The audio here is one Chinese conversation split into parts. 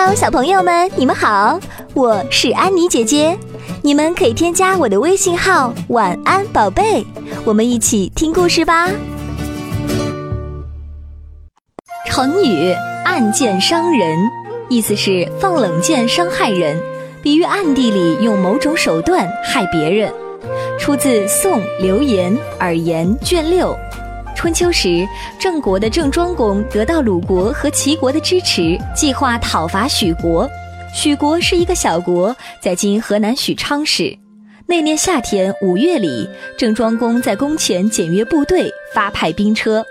Hello，小朋友们，你们好，我是安妮姐姐。你们可以添加我的微信号“晚安宝贝”，我们一起听故事吧。成语“暗箭伤人”，意思是放冷箭伤害人，比喻暗地里用某种手段害别人。出自宋刘言《耳言》卷六。春秋时，郑国的郑庄公得到鲁国和齐国的支持，计划讨伐许国。许国是一个小国，在今河南许昌市。那年夏天五月里，郑庄公在宫前检阅部队，发派兵车。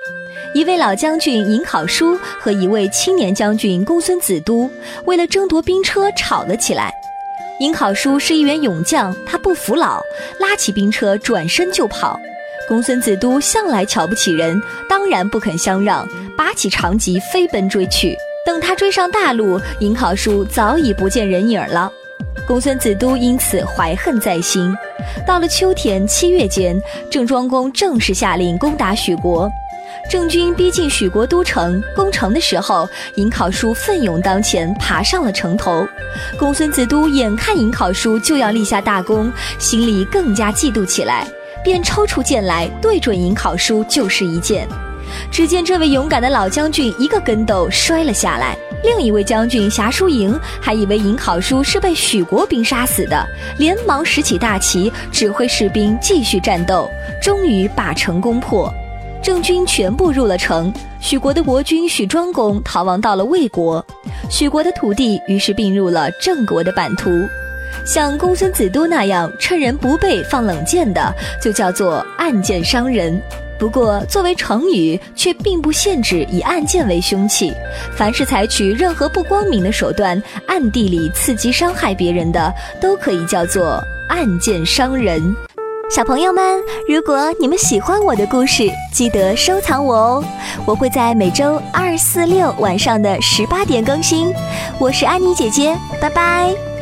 一位老将军尹考叔和一位青年将军公孙子都，为了争夺兵车吵了起来。尹考叔是一员勇将，他不服老，拉起兵车转身就跑。公孙子都向来瞧不起人，当然不肯相让，拔起长戟飞奔追去。等他追上大路，尹考叔早已不见人影了。公孙子都因此怀恨在心。到了秋天七月间，郑庄公正式下令攻打许国。郑军逼近许国都城，攻城的时候，尹考叔奋勇当前，爬上了城头。公孙子都眼看尹考叔就要立下大功，心里更加嫉妒起来。便抽出剑来，对准尹考叔就是一剑。只见这位勇敢的老将军一个跟斗摔了下来。另一位将军侠叔营还以为尹考叔是被许国兵杀死的，连忙拾起大旗，指挥士兵继续战斗。终于把城攻破，郑军全部入了城。许国的国君许庄公逃亡到了魏国，许国的土地于是并入了郑国的版图。像公孙子都那样趁人不备放冷箭的，就叫做暗箭伤人。不过，作为成语，却并不限制以暗箭为凶器。凡是采取任何不光明的手段，暗地里刺激伤害别人的，都可以叫做暗箭伤人。小朋友们，如果你们喜欢我的故事，记得收藏我哦。我会在每周二、四、六晚上的十八点更新。我是安妮姐姐，拜拜。